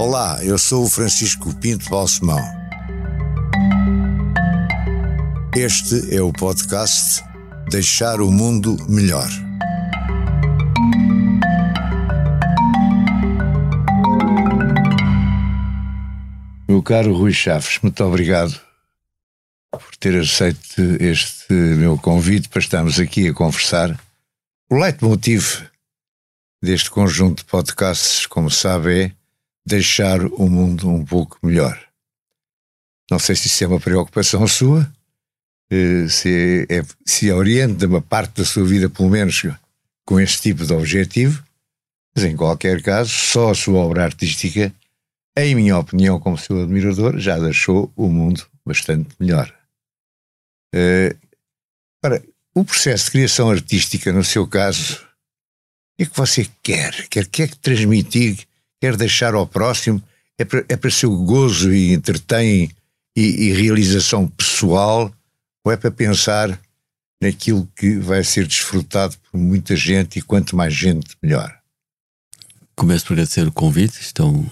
Olá, eu sou o Francisco Pinto Balsemão. Este é o podcast Deixar o Mundo Melhor. Meu caro Rui Chaves, muito obrigado por ter aceito este meu convite para estarmos aqui a conversar. O leitmotiv deste conjunto de podcasts, como sabe, é deixar o mundo um pouco melhor. Não sei se isso é uma preocupação sua, eh, se, é, se orienta uma parte da sua vida, pelo menos, com este tipo de objetivo, mas em qualquer caso, só a sua obra artística, em minha opinião, como seu admirador, já deixou o mundo bastante melhor. Uh, ora, o processo de criação artística, no seu caso, o que é que você quer? Quer, quer transmitir quer deixar ao próximo, é para, é para seu gozo e entretém e, e realização pessoal, ou é para pensar naquilo que vai ser desfrutado por muita gente e quanto mais gente, melhor. Começo por agradecer o convite, isto é um,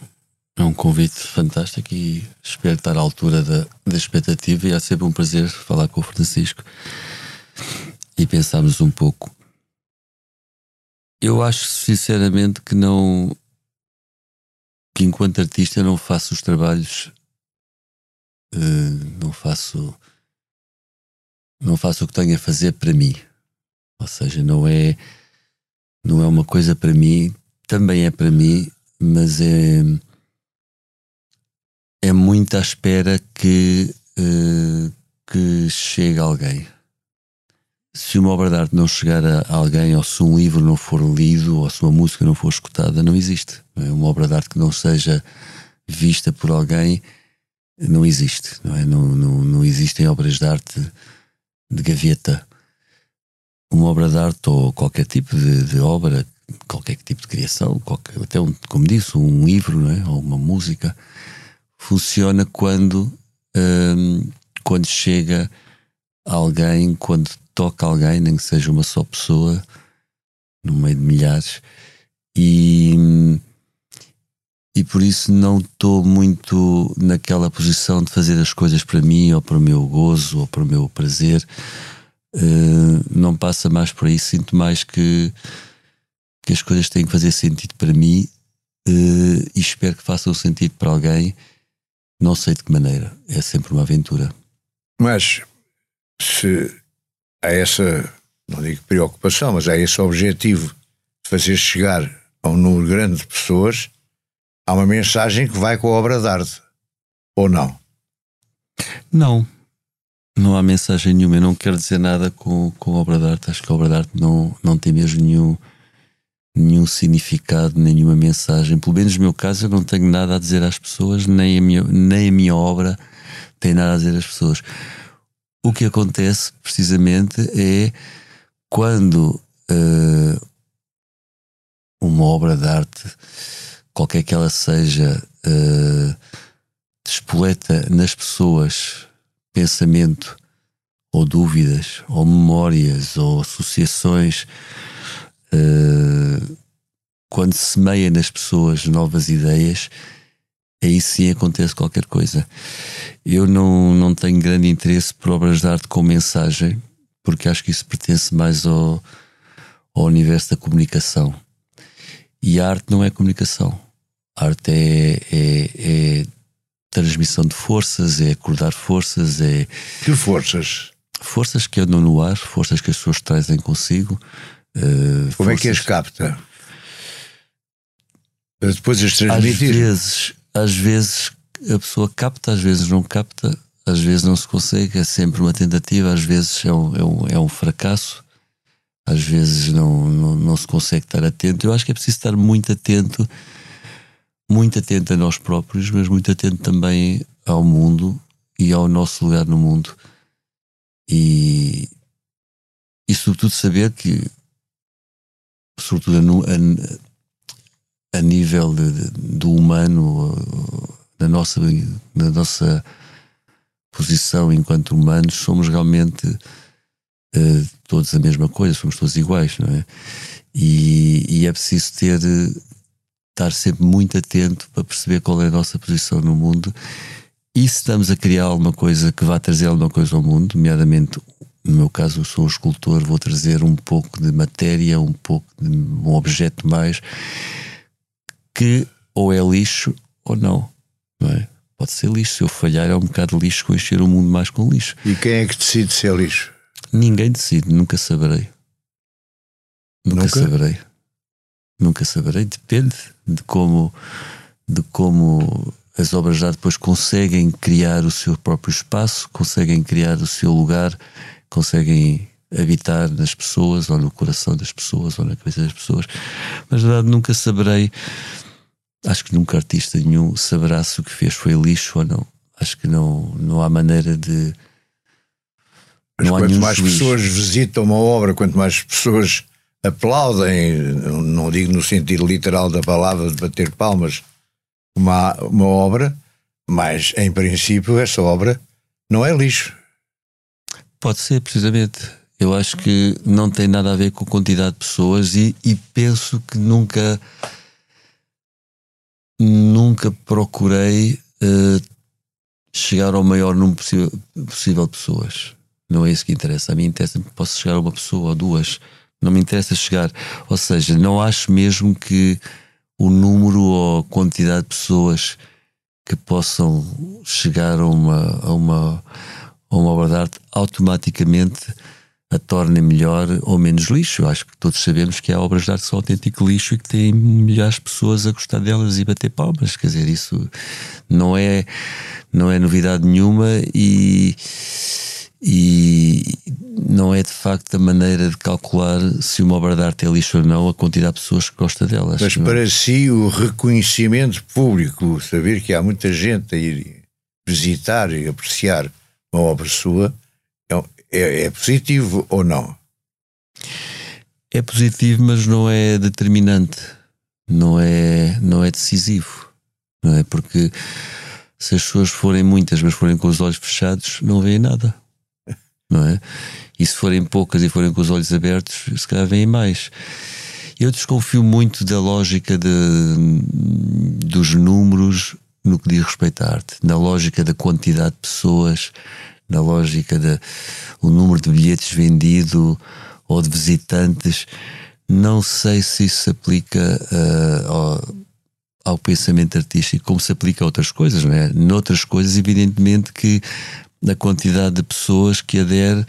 é um convite fantástico e espero estar à altura da, da expectativa e é sempre um prazer falar com o Francisco e pensarmos um pouco. Eu acho sinceramente que não que enquanto artista não faço os trabalhos, uh, não faço não faço o que tenho a fazer para mim. Ou seja, não é não é uma coisa para mim, também é para mim, mas é é muito à espera que uh, que chegue alguém se uma obra de arte não chegar a alguém, ou se um livro não for lido, ou se uma música não for escutada, não existe. É? Uma obra de arte que não seja vista por alguém não existe. Não, é? não, não, não existem obras de arte de gaveta. Uma obra de arte ou qualquer tipo de, de obra, qualquer tipo de criação, qualquer, até um, como disse, um livro não é? ou uma música, funciona quando, hum, quando chega alguém, quando toca alguém, nem que seja uma só pessoa, no meio de milhares, e, e por isso não estou muito naquela posição de fazer as coisas para mim, ou para o meu gozo, ou para o meu prazer. Uh, não passa mais por aí, sinto mais que, que as coisas têm que fazer sentido para mim uh, e espero que façam sentido para alguém. Não sei de que maneira, é sempre uma aventura. Mas se a essa, não digo preocupação, mas a esse objetivo de fazer chegar a um número grande de pessoas, há uma mensagem que vai com a obra de arte. Ou não? Não. Não há mensagem nenhuma. Eu não quero dizer nada com, com a obra de arte. Acho que a obra de arte não, não tem mesmo nenhum, nenhum significado, nenhuma mensagem. Pelo menos no meu caso, eu não tenho nada a dizer às pessoas, nem a minha, nem a minha obra tem nada a dizer às pessoas. O que acontece precisamente é quando uh, uma obra de arte, qualquer que ela seja, uh, despoleta nas pessoas pensamento ou dúvidas ou memórias ou associações, uh, quando semeia nas pessoas novas ideias, aí sim acontece qualquer coisa. Eu não, não tenho grande interesse por obras de arte com mensagem, porque acho que isso pertence mais ao, ao universo da comunicação. E a arte não é comunicação. A arte é, é, é transmissão de forças, é acordar forças, é. Que forças? Forças que andam no ar, forças que as pessoas trazem consigo. Uh, Como forças... é que as capta? Depois as transmitir? Às vezes, às vezes a pessoa capta, às vezes não capta, às vezes não se consegue, é sempre uma tentativa, às vezes é um, é um, é um fracasso, às vezes não, não, não se consegue estar atento. Eu acho que é preciso estar muito atento, muito atento a nós próprios, mas muito atento também ao mundo e ao nosso lugar no mundo. E, e sobretudo saber que, sobretudo a, a, a nível de, de, do humano, na nossa, na nossa posição enquanto humanos, somos realmente uh, todos a mesma coisa, somos todos iguais, não é? E, e, é preciso ter, estar sempre muito atento para perceber qual é a nossa posição no mundo e se estamos a criar alguma coisa que vá trazer alguma coisa ao mundo, nomeadamente no meu caso eu sou um escultor, vou trazer um pouco de matéria, um pouco de um objeto mais que ou é lixo ou não, não é? Pode ser lixo, se eu falhar é um bocado de lixo com encher o mundo mais com lixo. E quem é que decide se é lixo? Ninguém decide, nunca saberei. Nunca, nunca? saberei. Nunca saberei, depende de como de como as obras arte depois conseguem criar o seu próprio espaço, conseguem criar o seu lugar, conseguem habitar nas pessoas, ou no coração das pessoas, ou na cabeça das pessoas. Mas na verdade nunca saberei. Acho que nunca artista nenhum saberá se o que fez foi lixo ou não. Acho que não, não há maneira de. Mas quanto mais juiz. pessoas visitam uma obra, quanto mais pessoas aplaudem, não digo no sentido literal da palavra de bater palmas, uma, uma obra, mas em princípio essa obra não é lixo. Pode ser, precisamente. Eu acho que não tem nada a ver com a quantidade de pessoas e, e penso que nunca nunca procurei uh, chegar ao maior número possível, possível, de pessoas. Não é isso que interessa. A mim interessa que posso chegar a uma pessoa ou duas. Não me interessa chegar. Ou seja, não acho mesmo que o número ou quantidade de pessoas que possam chegar a uma, a uma, a uma obra de arte automaticamente a tornem melhor ou menos lixo. Eu acho que todos sabemos que há obras de arte que são autêntico lixo e que têm milhares de pessoas a gostar delas e bater palmas. Quer dizer, isso não é, não é novidade nenhuma e e não é de facto a maneira de calcular se uma obra de arte é lixo ou não a quantidade de pessoas que gosta delas. Mas para si o reconhecimento público, saber que há muita gente a ir visitar e apreciar uma obra sua, é, é, positivo ou não? É positivo, mas não é determinante, não é, não é decisivo, não é? Porque se as pessoas forem muitas, mas forem com os olhos fechados, não veem nada não é? E se forem poucas e forem com os olhos abertos, se calhar vêm mais. Eu desconfio muito da lógica de, dos números no que diz respeito à arte, na lógica da quantidade de pessoas, na lógica do número de bilhetes vendido ou de visitantes. Não sei se isso se aplica uh, ao, ao pensamento artístico como se aplica a outras coisas, não é? Noutras coisas, evidentemente que na quantidade de pessoas que adere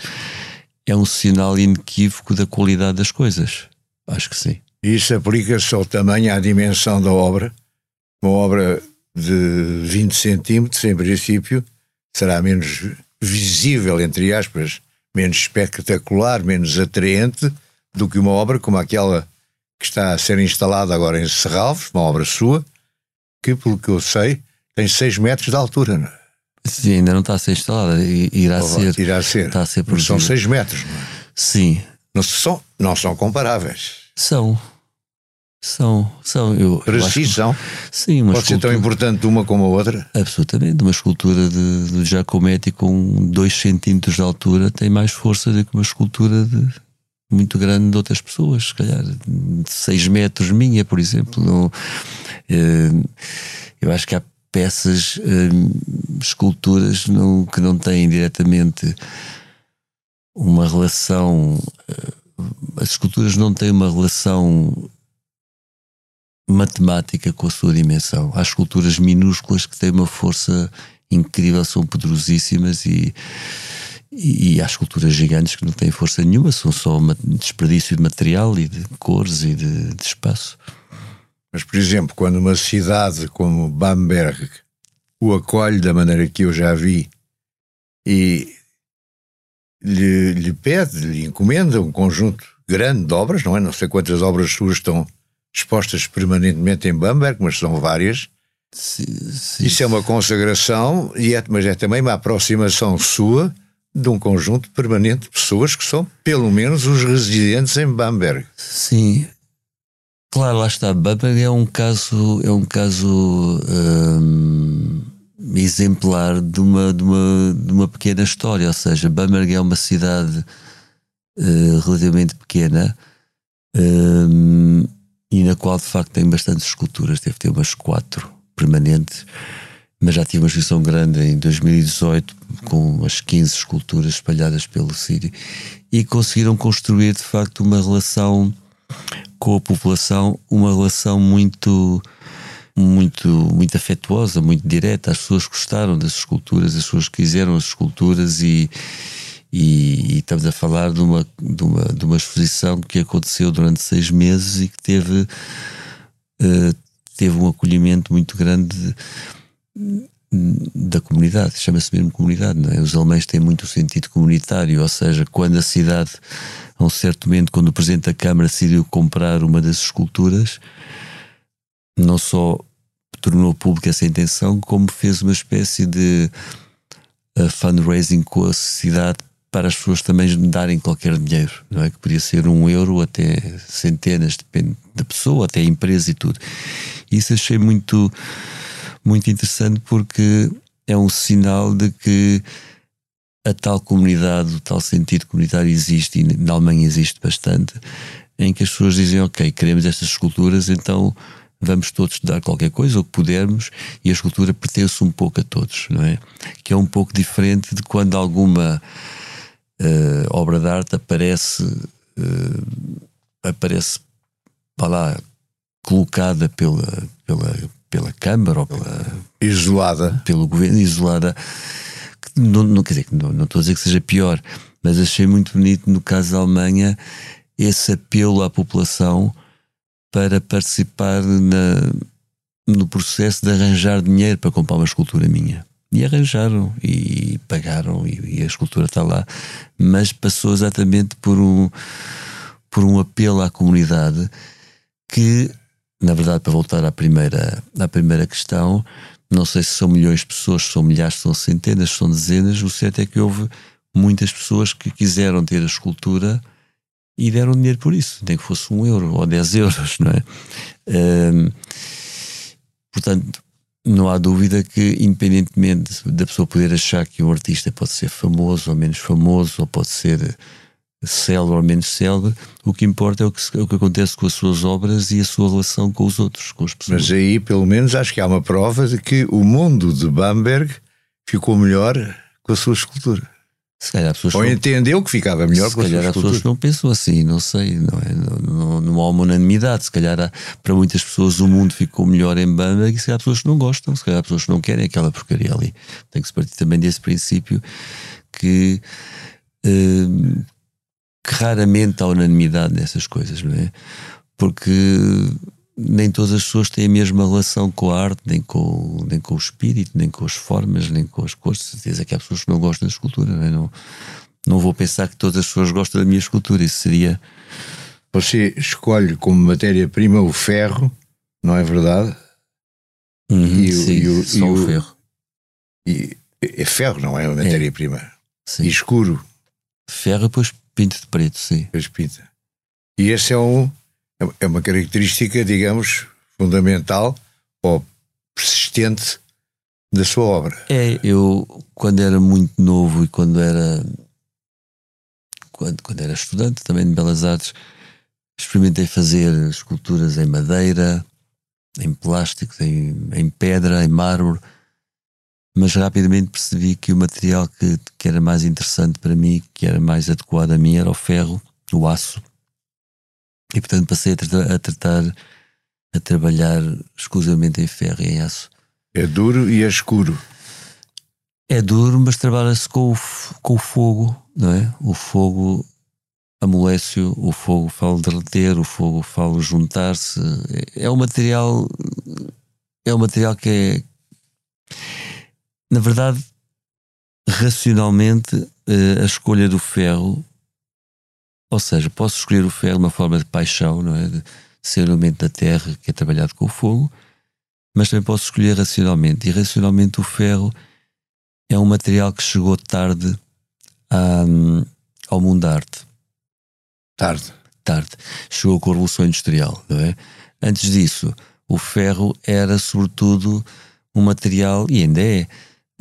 é um sinal inequívoco da qualidade das coisas. Acho que sim. Isso aplica-se ao tamanho, à dimensão da obra. Uma obra de 20 centímetros, em princípio, será menos visível, entre aspas, menos espetacular, menos atraente do que uma obra como aquela que está a ser instalada agora em Serralves, uma obra sua, que, pelo que eu sei, tem 6 metros de altura. Não é? Sim, ainda não está a ser instalada. Irá ser. Irá ser. Está a ser São 6 metros, não é? Sim. Não são, não são comparáveis. São. São, são. Eu, Para si são. Sim, Pode escultura, ser tão importante uma como a outra? Absolutamente. Uma escultura de, de Giacometti com 2 centímetros de altura tem mais força do que uma escultura de, muito grande de outras pessoas, se calhar de 6 metros minha, por exemplo. Não, eh, eu acho que há peças, hum, esculturas não, que não têm diretamente uma relação. Uh, as esculturas não têm uma relação matemática com a sua dimensão. Há esculturas minúsculas que têm uma força incrível, são poderosíssimas e, e, e há esculturas gigantes que não têm força nenhuma, são só desperdício de material e de cores e de, de espaço. Mas, por exemplo, quando uma cidade como Bamberg o acolhe da maneira que eu já vi e lhe, lhe pede, lhe encomenda um conjunto grande de obras, não é? Não sei quantas obras suas estão expostas permanentemente em Bamberg, mas são várias. Sim, sim. Isso é uma consagração, e é, mas é também uma aproximação sua de um conjunto permanente de pessoas que são, pelo menos, os residentes em Bamberg. Sim, Claro, lá está. Bamberg é um caso, é um caso hum, exemplar de uma, de, uma, de uma pequena história. Ou seja, Bamberg é uma cidade uh, relativamente pequena, hum, e na qual de facto tem bastantes esculturas, deve ter umas quatro permanentes, mas já tive uma exposição grande em 2018 com umas 15 esculturas espalhadas pelo Sírio e conseguiram construir de facto uma relação com a população, uma relação muito muito muito afetuosa, muito direta. As pessoas gostaram das esculturas, as pessoas quiseram as esculturas e e, e, estamos a falar de uma, de, uma, de uma exposição que aconteceu durante seis meses e que teve, uh, teve um acolhimento muito grande da comunidade, chama-se mesmo comunidade, não é? Os alemães têm muito sentido comunitário, ou seja, quando a cidade, a um certo momento, quando o Presidente da Câmara decidiu comprar uma das esculturas, não só tornou pública essa intenção, como fez uma espécie de uh, fundraising com a cidade para as pessoas também darem qualquer dinheiro, não é? Que podia ser um euro até centenas, depende da pessoa, até a empresa e tudo. Isso achei muito, muito interessante porque é um sinal de que a tal comunidade, o tal sentido comunitário existe e na Alemanha existe bastante, em que as pessoas dizem, ok, queremos estas esculturas, então vamos todos dar qualquer coisa, o que pudermos, e a escultura pertence um pouco a todos, não é? Que é um pouco diferente de quando alguma uh, obra de arte aparece, uh, aparece para lá, colocada pela, pela, pela Câmara ou pela. Isolada. Pelo governo, isolada. Não, não quer dizer que não, não estou a dizer que seja pior, mas achei muito bonito no caso da Alemanha esse apelo à população para participar na, no processo de arranjar dinheiro para comprar uma escultura minha. E arranjaram e pagaram e, e a escultura está lá, mas passou exatamente por um, por um apelo à comunidade que, na verdade, para voltar à primeira, à primeira questão, não sei se são milhões de pessoas, se são milhares, se são centenas, se são dezenas, o certo é que houve muitas pessoas que quiseram ter a escultura e deram dinheiro por isso, nem que fosse um euro ou dez euros, não é? Portanto, não há dúvida que, independentemente da pessoa poder achar que um artista pode ser famoso ou menos famoso, ou pode ser célebre ou menos célebre, o que importa é o que, é o que acontece com as suas obras e a sua relação com os outros, com as pessoas. Mas aí, pelo menos, acho que há uma prova de que o mundo de Bamberg ficou melhor com a sua escultura. Se calhar pessoas Ou não... entendeu que ficava melhor se com calhar as pessoas não pensam assim, não sei, não, é? não, há uma unanimidade. Se calhar há, para muitas pessoas o mundo ficou melhor em banda e se calhar há pessoas que não gostam, se calhar há pessoas que não querem aquela porcaria ali. Tem que se partir também desse princípio que, uh, que raramente há unanimidade nessas coisas, não é? Porque nem todas as pessoas têm a mesma relação com a arte, nem com, nem com o espírito, nem com as formas, nem com as cores. De certeza que há pessoas que não gostam da escultura. Não, é? não, não vou pensar que todas as pessoas gostam da minha escultura. Isso seria. Você escolhe como matéria-prima o ferro, não é verdade? Uhum, e, sim, e o, só e o, ferro. E, é ferro, não é a matéria-prima. É. E escuro. Ferro, depois pinto de preto, sim. Depois pinta. E esse é um é uma característica, digamos, fundamental ou persistente da sua obra. É, eu quando era muito novo e quando era quando, quando era estudante também de Belas Artes, experimentei fazer esculturas em madeira, em plástico, em, em pedra, em mármore, mas rapidamente percebi que o material que, que era mais interessante para mim, que era mais adequado a mim, era o ferro, o aço, e portanto passei a tratar, a, tratar, a trabalhar exclusivamente em ferro e em aço. É duro e é escuro. É duro, mas trabalha-se com o, com o fogo, não é? O fogo amolece o fogo fala derreter, o fogo fala juntar-se. É um material. É um material que é. Na verdade, racionalmente, eh, a escolha do ferro ou seja, posso escolher o ferro de uma forma de paixão, não é? De ser elemento da terra que é trabalhado com o fogo, mas também posso escolher racionalmente. E racionalmente o ferro é um material que chegou tarde à, ao mundo da arte. Tarde. Tarde. Chegou com a Revolução Industrial, não é? Antes disso, o ferro era sobretudo um material, e ainda é,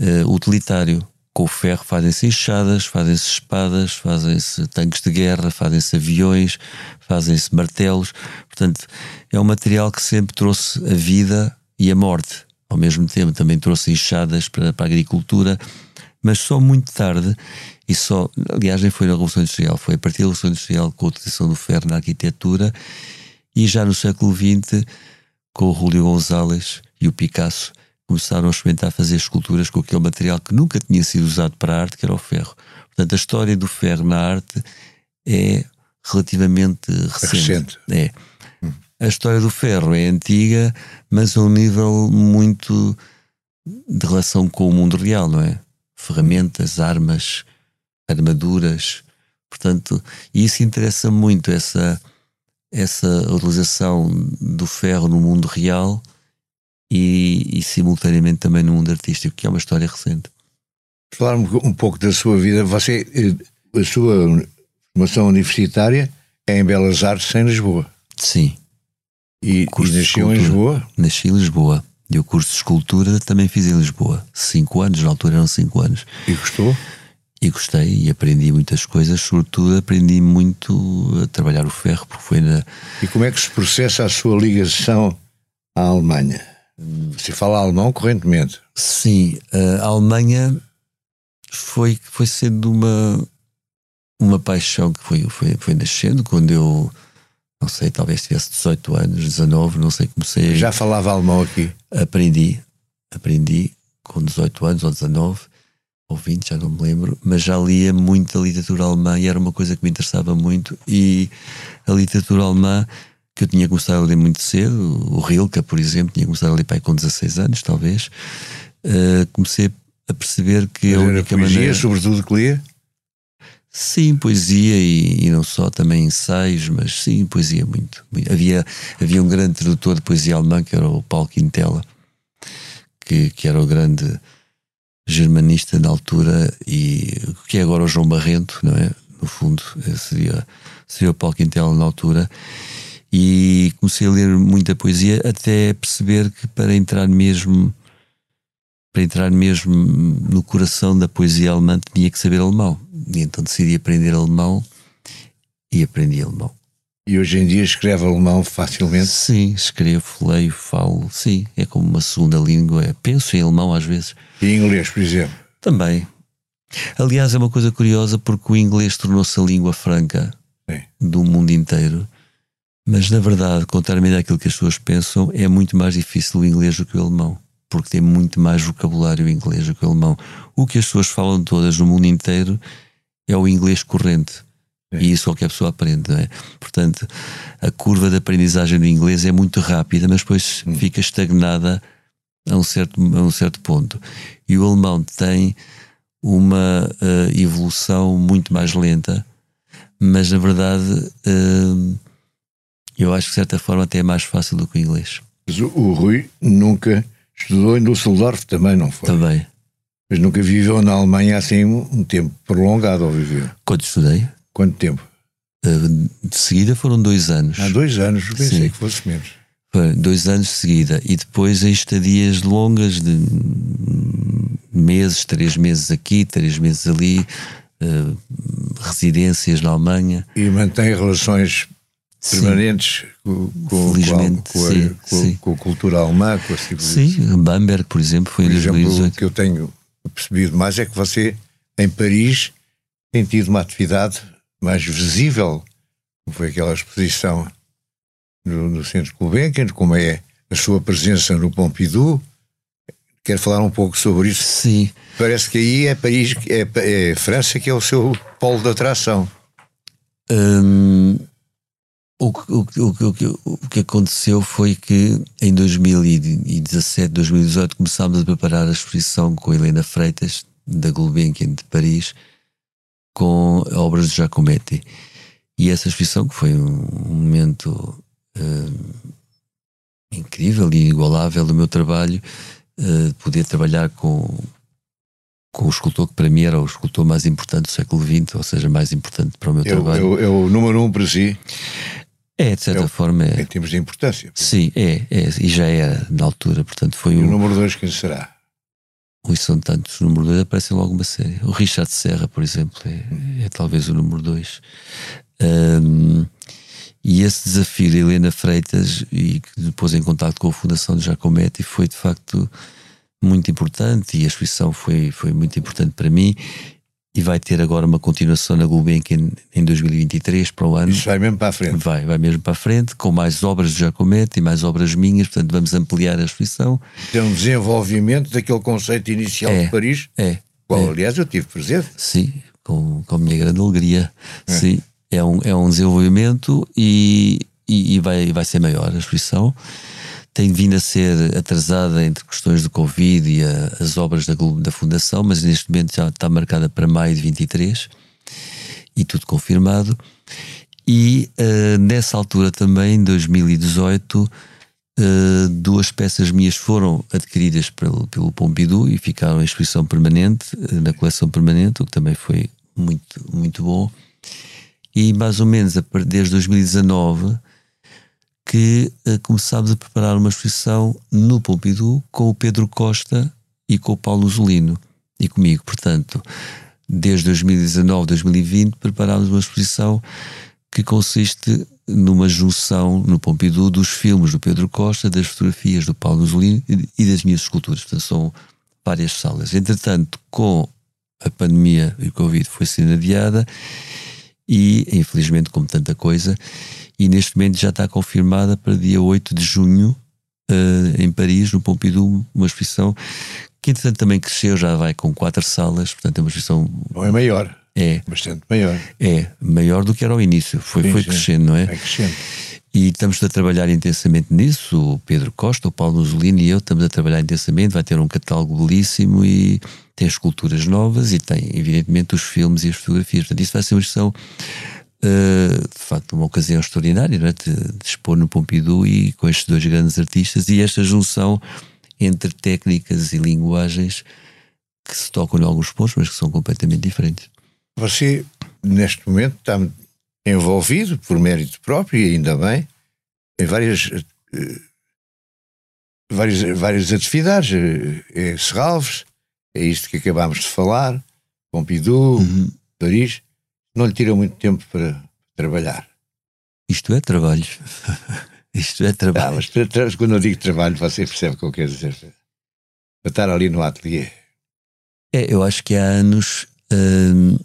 uh, utilitário com o ferro fazem-se enxadas, fazem-se espadas, fazem-se tanques de guerra, fazem-se aviões, fazem-se martelos. Portanto, é um material que sempre trouxe a vida e a morte. Ao mesmo tempo, também trouxe enxadas para, para a agricultura, mas só muito tarde, e só, aliás, nem foi na Revolução Industrial, foi a partir da Revolução Industrial com a utilização do ferro na arquitetura, e já no século XX, com o Julio González e o Picasso, começaram a experimentar fazer esculturas com aquele material que nunca tinha sido usado para a arte, que era o ferro. Portanto, a história do ferro na arte é relativamente recente. recente. É. A história do ferro é antiga, mas a um nível muito de relação com o mundo real, não é? Ferramentas, armas, armaduras. Portanto, e isso interessa muito, essa, essa utilização do ferro no mundo real e, e, simultaneamente também no mundo artístico, que é uma história recente. Falar um pouco da sua vida. Você, eh, a sua formação universitária é em Belas Artes, em Lisboa. Sim. E, e nasceu em Lisboa? Nasci em Lisboa. E o curso de escultura também fiz em Lisboa. Cinco anos, na altura eram cinco anos. E gostou? E gostei e aprendi muitas coisas, sobretudo aprendi muito a trabalhar o ferro, porque foi na. E como é que se processa a sua ligação à Alemanha? Você fala alemão correntemente? Sim, a Alemanha foi, foi sendo uma, uma paixão que foi, foi, foi nascendo quando eu, não sei, talvez tivesse 18 anos, 19, não sei, comecei. Já falava alemão aqui? Aprendi, aprendi com 18 anos ou 19 ou 20, já não me lembro, mas já lia muita literatura alemã e era uma coisa que me interessava muito. E a literatura alemã que eu tinha começado a ler muito cedo, o Rilke, por exemplo, tinha começado a ler pai com 16 anos, talvez. Uh, comecei a perceber que Mas a única poesia, maneira. sobretudo, que lia? Sim, poesia e, e, não só, também ensaios, mas sim, poesia muito, muito. Havia, havia um grande tradutor de poesia alemã que era o Paulo Quintela, que, que era o grande germanista na altura e que é agora o João Barrento, não é? No fundo, seria, seria o Paulo Quintela na altura e comecei a ler muita poesia até perceber que para entrar mesmo para entrar mesmo no coração da poesia alemã tinha que saber alemão e então decidi aprender alemão e aprendi alemão e hoje em dia escreve alemão facilmente? Sim, escrevo, leio, falo, sim, é como uma segunda língua, penso em alemão às vezes. E inglês, por exemplo? Também. Aliás, é uma coisa curiosa porque o inglês tornou-se a língua franca sim. do mundo inteiro mas na verdade, contrariamente àquilo que as pessoas pensam, é muito mais difícil o inglês do que o alemão, porque tem muito mais vocabulário inglês do que o alemão. O que as pessoas falam todas no mundo inteiro é o inglês corrente. É. E isso qualquer pessoa aprende, não é? Portanto, a curva de aprendizagem do inglês é muito rápida, mas depois hum. fica estagnada a um, certo, a um certo ponto. E o alemão tem uma uh, evolução muito mais lenta, mas na verdade. Uh, eu acho que de certa forma até é mais fácil do que o inglês. Mas o, o Rui nunca estudou em Düsseldorf também, não foi? Também. Mas nunca viveu na Alemanha assim um tempo prolongado ou viveu? Quando estudei? Quanto tempo? Uh, de seguida foram dois anos. Há dois anos, pensei Sim. que fosse menos. Foi dois anos de seguida. E depois em estadias longas de meses, três meses aqui, três meses ali, uh, residências na Alemanha. E mantém relações permanentes com, com, Felizmente, com, a, sim, com, sim. com, a cultura alemã, com a civilização. Sim, Bamberg, por exemplo, foi por em exemplo, 2018. O que eu tenho percebido mais é que você, em Paris, tem tido uma atividade mais visível, como foi aquela exposição no, no Centro Gulbenkian, como é a sua presença no Pompidou. Quer falar um pouco sobre isso? Sim. Parece que aí é Paris, é, é França que é o seu polo de atração. Hum, o, o, o, o, que aconteceu foi que em 2017, 2018 começámos a preparar a exposição com a Helena Freitas, da Gulbenkian de Paris, com obras de Giacometti. E essa exposição, que foi um, momento uh, incrível e inigualável do meu trabalho, uh, poder trabalhar com, com o escultor que para mim era o escultor mais importante do século XX, ou seja, mais importante para o meu é, trabalho. É o número um para si? É, de certa é, forma é. Em termos de importância. Sim, é, é, e já era na altura, portanto foi o. o número dois quem será? e são tantos, o número 2 aparece logo uma série. O Richard Serra, por exemplo, é, é talvez o número 2. Um, e esse desafio de Helena Freitas, e que depois em contato com a Fundação de Giacometti, foi de facto muito importante e a exposição foi, foi muito importante para mim e vai ter agora uma continuação na Gulbenkian em 2023 para o ano. Isso vai mesmo para a frente. Vai, vai mesmo para a frente, com mais obras de Giacometti e mais obras minhas, portanto vamos ampliar a exposição. Tem um desenvolvimento daquele conceito inicial é, de Paris, é, qual é. aliás eu tive presente. Sim, com, com a minha grande alegria. É. Sim, é um, é um desenvolvimento e, e, e vai, vai ser maior a exposição tem vindo a ser atrasada entre questões do Covid e a, as obras da, da Fundação, mas neste momento já está marcada para maio de 23 e tudo confirmado. E uh, nessa altura também, em 2018, uh, duas peças minhas foram adquiridas pelo, pelo Pompidou e ficaram em exposição permanente, uh, na coleção permanente, o que também foi muito, muito bom. E mais ou menos desde 2019 que uh, começámos a preparar uma exposição no Pompidou com o Pedro Costa e com o Paulo Zolino e comigo. Portanto, desde 2019, 2020, preparámos uma exposição que consiste numa junção no Pompidou dos filmes do Pedro Costa, das fotografias do Paulo Zolino e das minhas esculturas. Portanto, são várias salas. Entretanto, com a pandemia e o Covid foi sendo adiada e, infelizmente, como tanta coisa, e neste momento já está confirmada para dia 8 de junho uh, em Paris, no Pompidou, uma exposição que entretanto também cresceu, já vai com quatro salas, portanto é uma exposição... Ou é maior. É. Bastante maior. É, maior do que era ao início, foi, sim, foi crescendo, não é? É crescendo. E estamos a trabalhar intensamente nisso, o Pedro Costa, o Paulo Nuzolino e eu estamos a trabalhar intensamente, vai ter um catálogo belíssimo e tem esculturas novas e tem, evidentemente, os filmes e as fotografias. Portanto, isso vai ser uma exposição Uh, de facto, uma ocasião extraordinária é? de, de, expor no Pompidou e com estes dois grandes artistas e esta junção entre técnicas e linguagens que se tocam em alguns pontos, mas que são completamente diferentes. Você, neste momento, está envolvido, por mérito próprio, e ainda bem, em várias, uh, várias, várias atividades. É Serralves, é isto que acabámos de falar, Pompidou, uhum. Paris não lhe tira muito tempo para trabalhar. Isto é trabalho. Isto é trabalho. Ah, mas quando eu digo trabalho, você percebe o que eu quero dizer. Para estar ali no ateliê. É, eu acho que há anos, hum,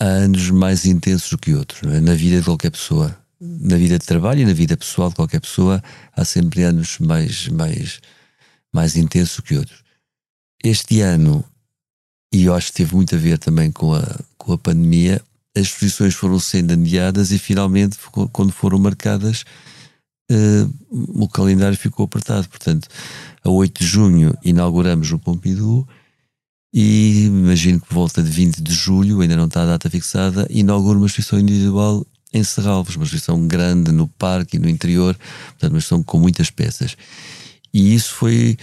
há anos mais intensos do que outros, é? na vida de qualquer pessoa. Na vida de trabalho e na vida pessoal de qualquer pessoa, há sempre anos mais, mais, mais intensos do que outros. Este ano, e eu acho que teve muito a ver também com a, com a pandemia, as exposições foram sendo adiadas e finalmente, quando foram marcadas, uh, o calendário ficou apertado. Portanto, a 8 de junho inauguramos o Pompidou e imagino que por volta de 20 de julho, ainda não está a data fixada, inauguro uma exposição individual em Serralves, uma exposição grande no parque e no interior, portanto, uma exposição com muitas peças. E isso foi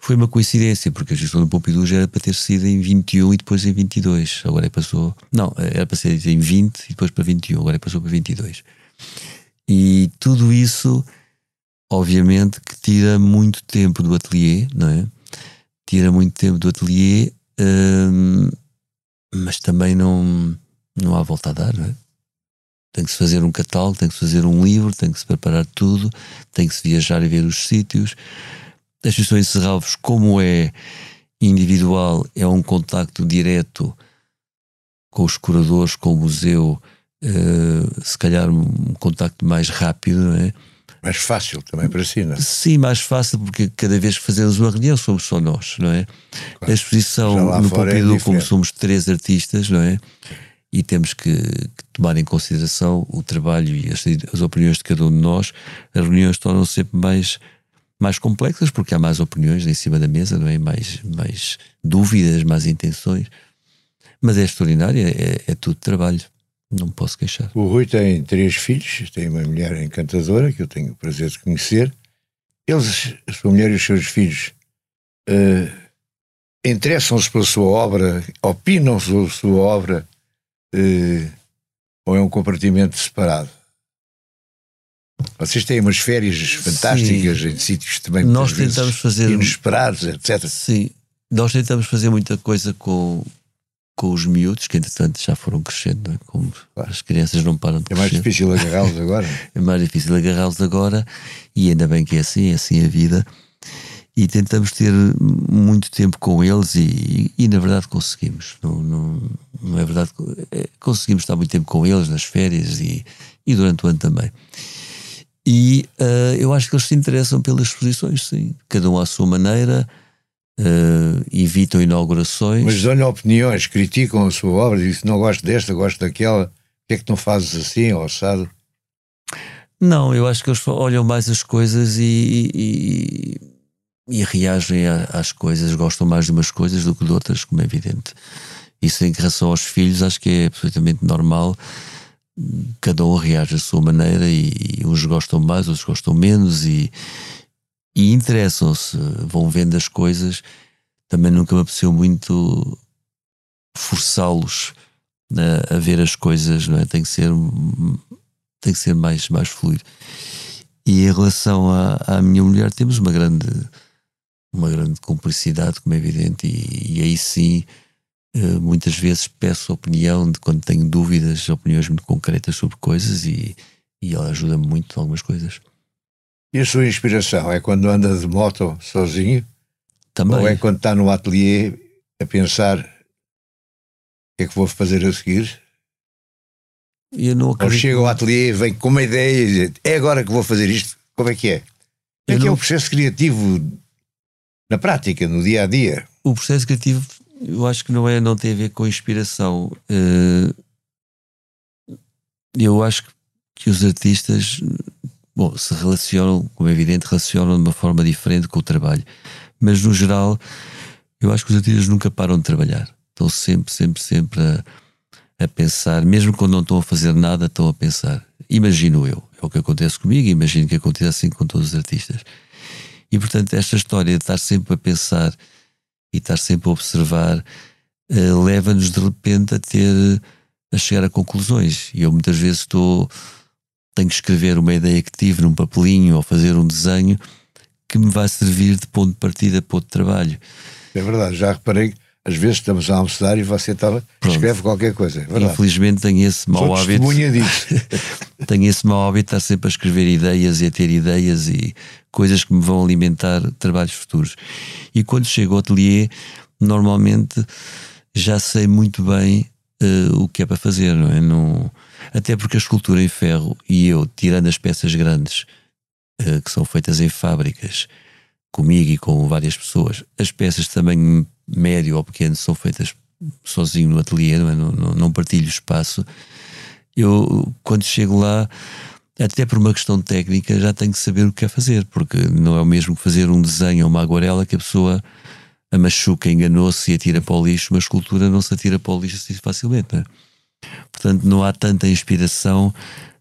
foi uma coincidência, porque a gestão do Pompidou já era para ter sido em 21 e depois em 22. Agora é passou. Não, era para ser em 20 e depois para 21. Agora é passou para 22. E tudo isso, obviamente, que tira muito tempo do ateliê, não é? Tira muito tempo do ateliê, hum, mas também não, não há volta a dar, não é? Tem que se fazer um catálogo, tem que se fazer um livro, tem que se preparar tudo, tem que se viajar e ver os sítios as exposições de Serralvos, como é individual, é um contacto direto com os curadores, com o museu, uh, se calhar um contacto mais rápido, não é? Mais fácil também para si, não é? Sim, mais fácil, porque cada vez que fazemos uma reunião somos só nós, não é? Claro. A exposição no é Pompidou, é como somos três artistas, não é? E temos que, que, tomar em consideração o trabalho e as, as opiniões de cada um de nós, as reuniões tornam-se sempre mais mais complexas, porque há mais opiniões em cima da mesa, não é? Mais, mais dúvidas, mais intenções. Mas é extraordinário, é, é tudo trabalho. Não posso queixar. O Rui tem três filhos, tem uma mulher encantadora, que eu tenho o prazer de conhecer. Eles, a sua mulher e os seus filhos, uh, interessam-se pela sua obra, opinam sobre a sua obra, uh, ou é um compartimento separado? Vocês têm umas férias fantásticas Sim. em sítios também Nós tentamos fazer inesperados, etc. Sim, nós tentamos fazer muita coisa com, com os miúdos, que entretanto já foram crescendo, é? como claro. as crianças não param de crescer. É mais difícil agarrá-los agora. é mais difícil agarrá-los agora, e ainda bem que é assim, é assim a vida. E tentamos ter muito tempo com eles, e, e, e na verdade conseguimos. Não, não, não é verdade? É, conseguimos estar muito tempo com eles nas férias e, e durante o ano também. E uh, eu acho que eles se interessam pelas exposições, sim. Cada um à sua maneira uh, evitam inaugurações. Mas dão-lhe opiniões, criticam a sua obra, dizem não gosto desta, gosto daquela, o que é que não fazes assim, ou assado? Não, eu acho que eles olham mais as coisas e, e, e reagem às coisas, gostam mais de umas coisas do que de outras, como é evidente. Isso em relação aos filhos, acho que é absolutamente normal. Cada um reage à sua maneira e, e uns gostam mais, outros gostam menos e, e interessam-se, vão vendo as coisas. Também nunca me apeteceu muito forçá-los a, a, ver as coisas, não é? Tem que ser, tem que ser mais, mais fluido. E em relação à, à minha mulher, temos uma grande, uma grande cumplicidade, como é evidente, e, e aí sim. Uh, muitas vezes peço opinião de quando tenho dúvidas, opiniões muito concretas sobre coisas e, e ela ajuda-me muito em algumas coisas. E a sua inspiração é quando anda de moto sozinho? Também. Ou é quando está no ateliê a pensar o que é que vou fazer a seguir? Eu não acredito. Ou chega ao ateliê, vem com uma ideia e diz, é agora que vou fazer isto. Como é que é? Como é que não... é o processo criativo na prática, no dia a dia? O processo criativo, eu acho que não é, não tem a ver com inspiração. Eh, eu acho que os artistas bom, se relacionam, como é evidente, relacionam de uma forma diferente com o trabalho. Mas no geral, eu acho que os artistas nunca param de trabalhar. Estão sempre, sempre, sempre a, a pensar, mesmo quando não estão a fazer nada, estão a pensar. Imagino eu, é o que acontece comigo, imagino que acontece assim com todos os artistas. E portanto, esta história de estar sempre a pensar e estar sempre a observar uh, leva-nos de repente a ter a chegar a conclusões. E eu muitas vezes estou tenho que escrever uma ideia que tive num papelinho ou fazer um desenho que me vai servir de ponto de partida para outro trabalho. É verdade, já reparei às vezes estamos a almoçar e você estava, escreve qualquer coisa. É Infelizmente tenho esse mau Sou hábito. disso. tenho esse mau hábito de estar sempre a escrever ideias e a ter ideias e coisas que me vão alimentar trabalhos futuros. E quando chego ao ateliê, normalmente já sei muito bem uh, o que é para fazer, não é? Não, até porque a escultura em ferro, e eu, tirando as peças grandes uh, que são feitas em fábricas, comigo e com várias pessoas, as peças de tamanho médio ou pequeno são feitas sozinho no ateliê, não, é? não, não, não partilho espaço. Eu, quando chego lá, até por uma questão técnica, já tenho que saber o que é fazer, porque não é o mesmo que fazer um desenho ou uma aguarela que a pessoa a machuca, enganou-se e atira para o lixo, uma escultura não se atira para o lixo assim facilmente. Não é? Portanto, não há tanta inspiração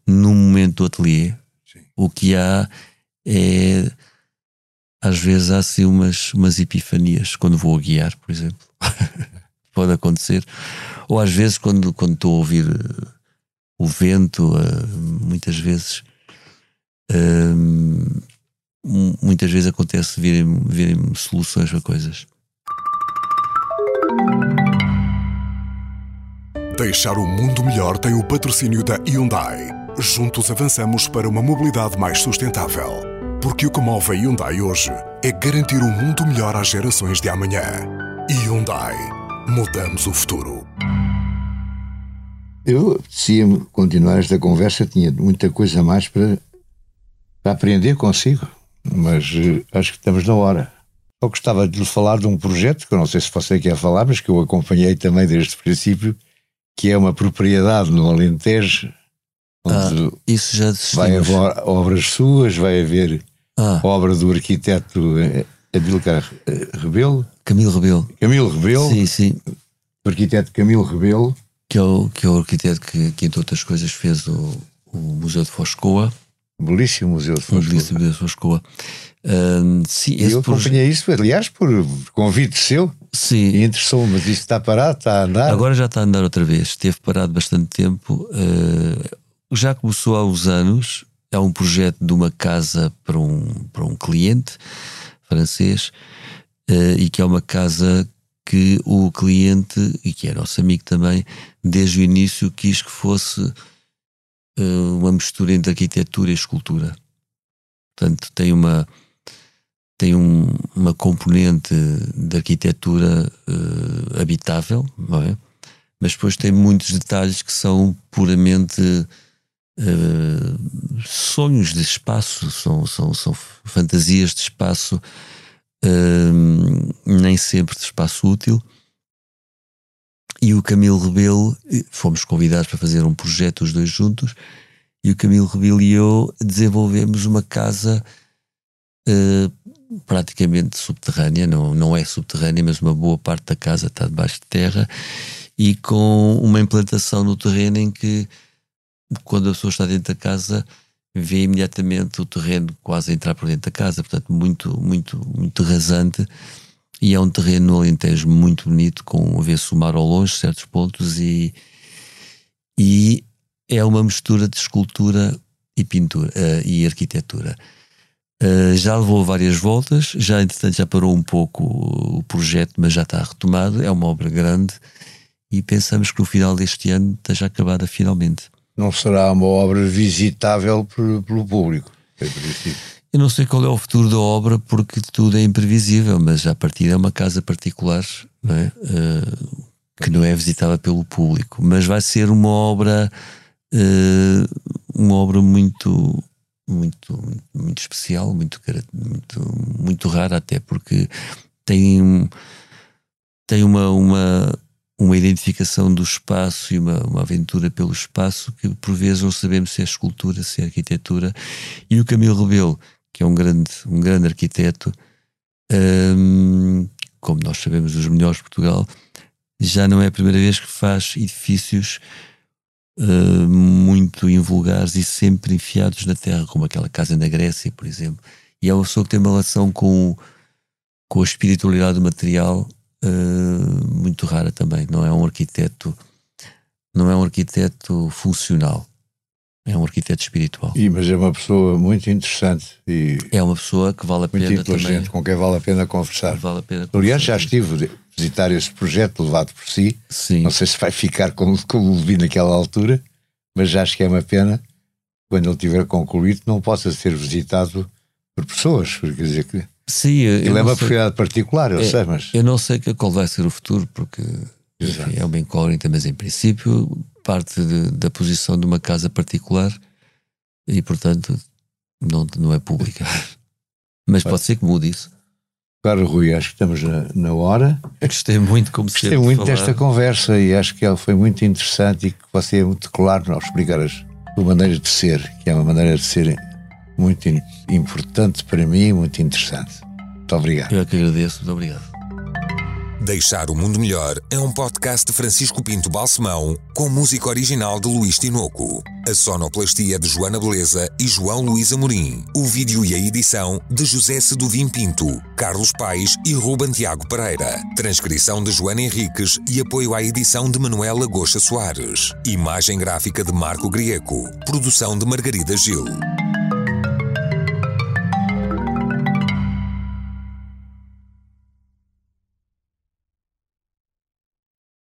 no momento do ateliê. Sim. O que há é. Às vezes há assim umas, umas epifanias quando vou a guiar, por exemplo. Pode acontecer. Ou às vezes quando, quando estou a ouvir uh, o vento, uh, muitas vezes. Uh, muitas vezes acontece virem, virem soluções para coisas. Deixar o mundo melhor tem o patrocínio da Hyundai. Juntos avançamos para uma mobilidade mais sustentável. Porque o que move a Hyundai hoje é garantir um mundo melhor às gerações de amanhã. Hyundai. Mudamos o futuro. Eu apetecia continuar esta conversa, tinha muita coisa mais para, para aprender consigo, mas uh, acho que estamos na hora. Eu gostava de lhe falar de um projeto que eu não sei se você quer falar, mas que eu acompanhei também desde o princípio, que é uma propriedade no Alentejo, onde ah, isso já vai haver obras suas, vai haver ah. obra do arquiteto eh, Adilcar eh, Rebelo. Camilo Rebelo. Camilo Rebelo. Sim, sim. O arquiteto Camilo Rebelo. Que é o, que é o arquiteto que, que, entre outras coisas, fez o, o Museu de Foscoa. Belíssimo Museu de Foscoa. Belíssimo Museu de Foscoa. Uh, sim, eu acompanhei proje... isso, aliás, por convite seu. Sim. E interessou-me, mas isso está parado, está a andar. Agora já está a andar outra vez. Esteve parado bastante tempo. Uh, já começou há uns anos. É um projeto de uma casa para um, para um cliente francês. uh, e que é uma casa que o cliente, e que é nosso amigo também, desde o início quis que fosse uh, uma mistura entre arquitetura e escultura. Portanto, tem uma tem um, uma componente de arquitetura uh, habitável, não é? Mas depois tem muitos detalhes que são puramente uh, sonhos de espaço, são, são, são fantasias de espaço, nem sempre de espaço útil. E o Camilo Rebelo, fomos convidados para fazer um projeto os dois juntos, e o Camilo Rebelo e eu desenvolvemos uma casa uh, praticamente subterrânea, não, não é subterrânea, mas uma boa parte da casa está debaixo de terra e com uma implantação no terreno em que quando a pessoa está dentro da casa vê imediatamente o terreno quase entrar por dentro da casa, portanto muito, muito, muito rasante e é um terreno no Alentejo muito bonito, com a ver-se o mar ao longe, certos pontos e, e é uma mistura de escultura e pintura uh, e arquitetura. Uh, já levou várias voltas, já entretanto já parou um pouco o projeto, mas já está retomado. É uma obra grande e pensamos que no final deste ano esteja acabada finalmente. Não será uma obra visitável pelo público, Eu não sei qual é o futuro da obra porque tudo é imprevisível, mas a partir é uma casa particular não é? Uh, que não é visitável pelo público, mas vai ser uma obra, uh, uma obra muito muito, muito especial, muito, muito, muito rara até, porque tem, tem uma, uma, uma identificação do espaço e uma, uma aventura pelo espaço que por vezes não sabemos se é escultura, se é arquitetura. E o Camilo Rebelo, que é um grande, um grande arquiteto, hum, como nós sabemos, dos melhores de Portugal, já não é a primeira vez que faz edifícios uh, muito invulgares e sempre enfiados na terra, como aquela casa na Grécia, por exemplo. E é uma pessoa que tem uma relação com, com a espiritualidade do material uh, muito rara também. Não é um arquiteto, não é um arquiteto funcional. É um arquiteto espiritual. E, mas é uma pessoa muito interessante. E é uma pessoa que vale a pena muito inteligente, também, com quem vale a pena conversar. Vale a pena conversar. Aliás, já estive a visitar esse projeto levado por si. Sim. Não sei se vai ficar como, como vi naquela altura, mas acho que é uma pena, quando ele tiver concluído, não possa ser visitado por pessoas. Quer dizer que Sim, eu, ele é uma propriedade particular, eu é, sei, mas. Eu não sei qual vai ser o futuro, porque enfim, é uma incógnita, mas em princípio parte de, da posição de uma casa particular e, portanto, não, não é pública. Mas pode ser que mude isso. Claro, Rui, acho que estamos na, na hora. Gostei muito, como Gostei muito desta conversa e acho que ela foi muito interessante e que você é muito claro ao explicar as sua maneira de ser, que é uma maneira de ser muito importante para mim, muito interessante. Muito obrigado. Eu é que agradeço, muito obrigado. Deixar o Mundo Melhor é um podcast de Francisco Pinto Balsemão com música original de Luís Tinoco. A sonoplastia de Joana Beleza e João Luís Amorim. O vídeo e a edição de José Seduvim Pinto, Carlos Paes e Ruben Tiago Pereira. Transcrição de Joana Henriques e apoio à edição de Manuela Goxa Soares. Imagem gráfica de Marco Grieco. Produção de Margarida Gil.